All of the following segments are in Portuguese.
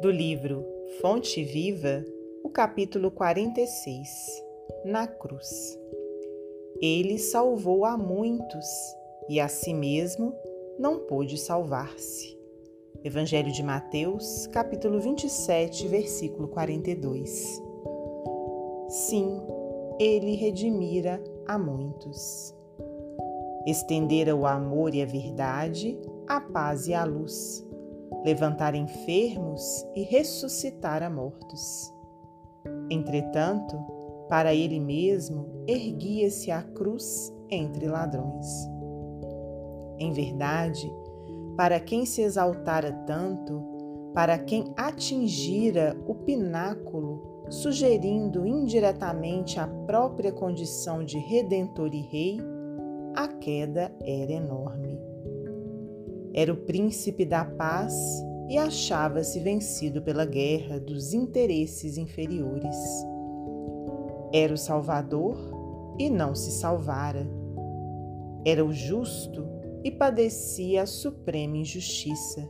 Do livro Fonte Viva, o capítulo 46 Na Cruz. Ele salvou a muitos e a si mesmo não pôde salvar-se. Evangelho de Mateus, capítulo 27, versículo 42. Sim, ele redimira a muitos. Estendera o amor e a verdade, a paz e a luz, levantar enfermos e ressuscitar a mortos. Entretanto, para ele mesmo erguia-se a cruz entre ladrões. Em verdade, para quem se exaltara tanto, para quem atingira o pináculo sugerindo indiretamente a própria condição de redentor e rei, a queda era enorme. Era o príncipe da paz e achava-se vencido pela guerra dos interesses inferiores. Era o Salvador e não se salvara. Era o justo e padecia a suprema injustiça.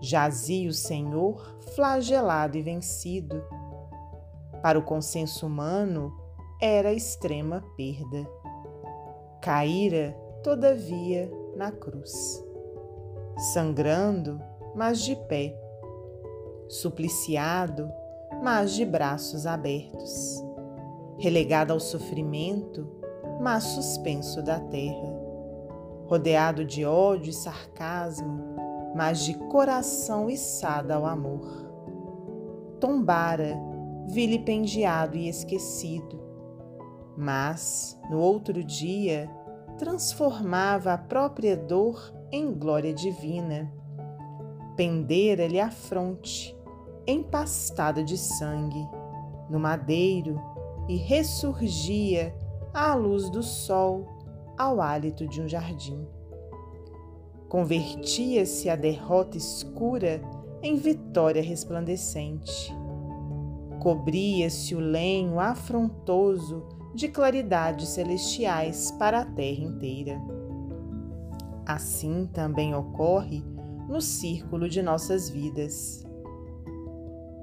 Jazia o Senhor flagelado e vencido para o consenso humano, era extrema perda. Caíra, todavia, na cruz. Sangrando, mas de pé. Supliciado, mas de braços abertos. Relegado ao sofrimento, mas suspenso da terra. Rodeado de ódio e sarcasmo, mas de coração içado ao amor. Tombara, vilipendiado e esquecido. Mas, no outro dia, transformava a própria dor em glória divina. Pendera-lhe a fronte, empastada de sangue, no madeiro, e ressurgia à luz do sol, ao hálito de um jardim. Convertia-se a derrota escura em vitória resplandecente Cobria-se o lenho afrontoso de claridades celestiais para a terra inteira. Assim também ocorre no círculo de nossas vidas.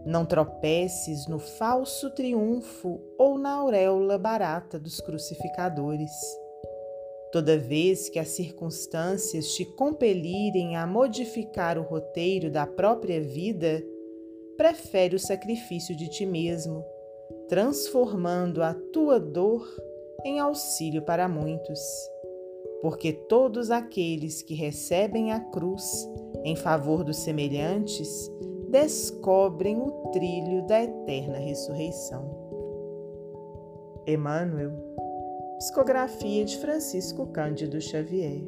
Não tropeces no falso triunfo ou na auréola barata dos crucificadores. Toda vez que as circunstâncias te compelirem a modificar o roteiro da própria vida, prefere o sacrifício de ti mesmo, transformando a tua dor em auxílio para muitos. Porque todos aqueles que recebem a cruz em favor dos semelhantes descobrem o trilho da eterna ressurreição. Emmanuel, psicografia de Francisco Cândido Xavier.